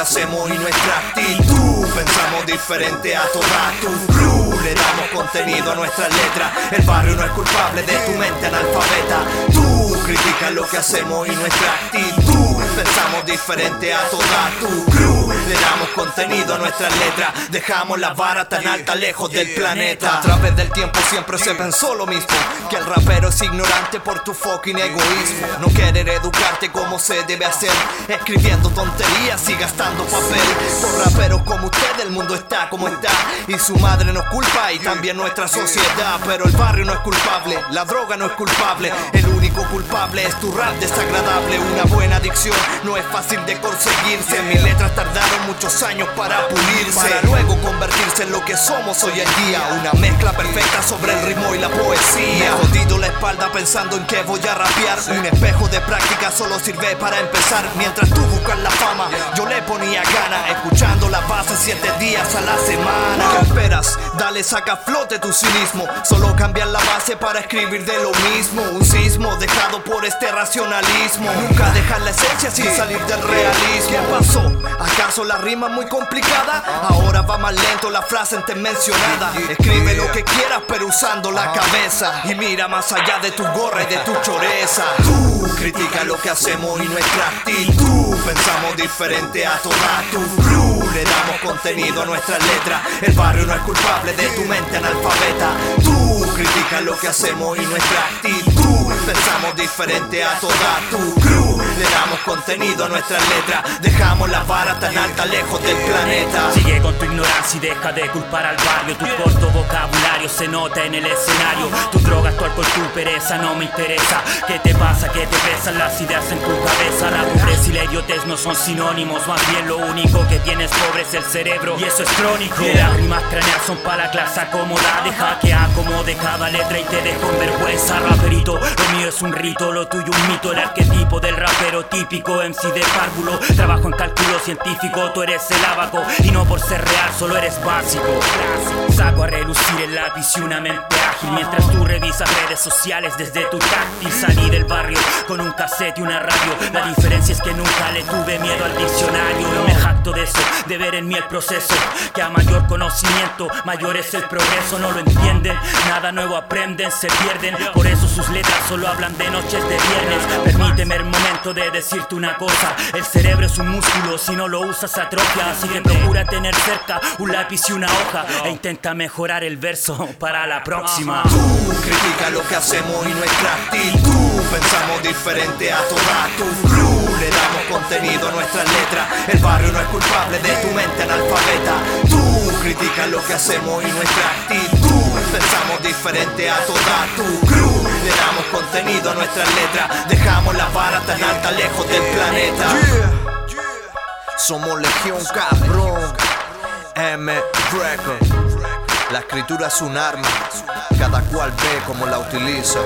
hacemos y nuestra actitud. Pensamos diferente a toda tu crew. Le damos contenido a nuestras letras. El barrio no es culpable de tu mente analfabeta. Tú criticas lo que hacemos y nuestra actitud. Pensamos diferente a toda tu crew. Le damos contenido a nuestras letras. Dejamos la vara tan alta lejos del planeta. A través del tiempo siempre se pensó lo mismo. Que el rapero es ignorante por tu fucking egoísmo. No educarte como se debe hacer. Escribiendo tonterías y gastando papel. Por raperos como usted el mundo está como está. Y su madre nos culpa y también nuestra sociedad. Pero el barrio no es culpable, la droga no es culpable. El único culpable es tu rap desagradable. Una buena adicción no es fácil de conseguirse. Mis letras tardaron muchos años para pulirse. Para luego convertirse en lo que somos hoy en día. Una mezcla perfecta sobre el ritmo y la poesía. Jodido la espalda pensando en que voy a rapear. Un espejo de práctica solo sirve para empezar. Mientras tú buscas la fama, yo le ponía gana. Escuchando la base siete días a la semana. ¿Qué esperas? Dale, saca flote tu cinismo. Solo cambiar la base para escribir de lo mismo. Un sismo dejado por este racionalismo. Nunca dejar la esencia sin salir del realismo. ¿Qué pasó? ¿Acaso la rima es muy complicada? Ahora va más lento la frase antes mencionada. Escribe lo que quieras, pero usando la cabeza. Y mira más allá de tu gorra y de tu choreza. Tú critica lo que hacemos y nuestra actitud. Pensamos diferente a toda tu crew. Le damos contenido a nuestras letras. El barrio no es culpable de tu mente analfabeta. Tú critica lo que hacemos y nuestra actitud. Pensamos diferente a toda tu crew. Le damos contenido a nuestras letras. Dejamos la vara tan alta lejos del planeta. Ignorancia y deja de culpar al barrio. Tu corto vocabulario se nota en el escenario. Tu droga, tu alcohol, tu pereza no me interesa. ¿Qué te pasa? ¿Qué te pesan las ideas en tu cabeza? La pobreza y la idiotez no son sinónimos. Más bien lo único que tienes pobre es el cerebro. Y eso es crónico. Y las rimas cranear son para la clase acomodada. Deja que acomode cada letra y te dejo en vergüenza. Raperito, lo mío es un rito, lo tuyo un mito. El arquetipo del rapero típico, MC de párvulo. Trabajo en cálculo científico, tú eres el abaco. Y no por ser real, solo eres básico. Saco a relucir el lápiz y una mente ágil. Mientras tú revisas redes sociales desde tu táctil. Salí del barrio con un cassette y una radio. La diferencia es que nunca le tuve miedo al diccionario. No me jacto de eso, de ver en mí el proceso. Que a mayor conocimiento, mayor es el progreso. No lo entienden, nada nuevo aprenden, se pierden. Por eso sus letras solo hablan de noches de viernes. Permíteme el momento de decirte una cosa. El cerebro es un músculo, si no lo usas atrofia. Así que procura tener cerca un lápiz y una hoja. E intenta mejorar el verso para la próxima. Tú critica lo que hacemos y nuestra actitud. Pensamos diferente a toda tu crew. Le damos contenido a nuestras letras. El barrio no es culpable de tu mente analfabeta. Tú critica lo que hacemos y nuestra actitud. Pensamos diferente a toda tu crew. Le damos contenido a nuestras letras. Dejamos la vara tan alta lejos del planeta. Somos Legión Cabrón. M Record. La escritura es un arma, cada cual ve como la utiliza.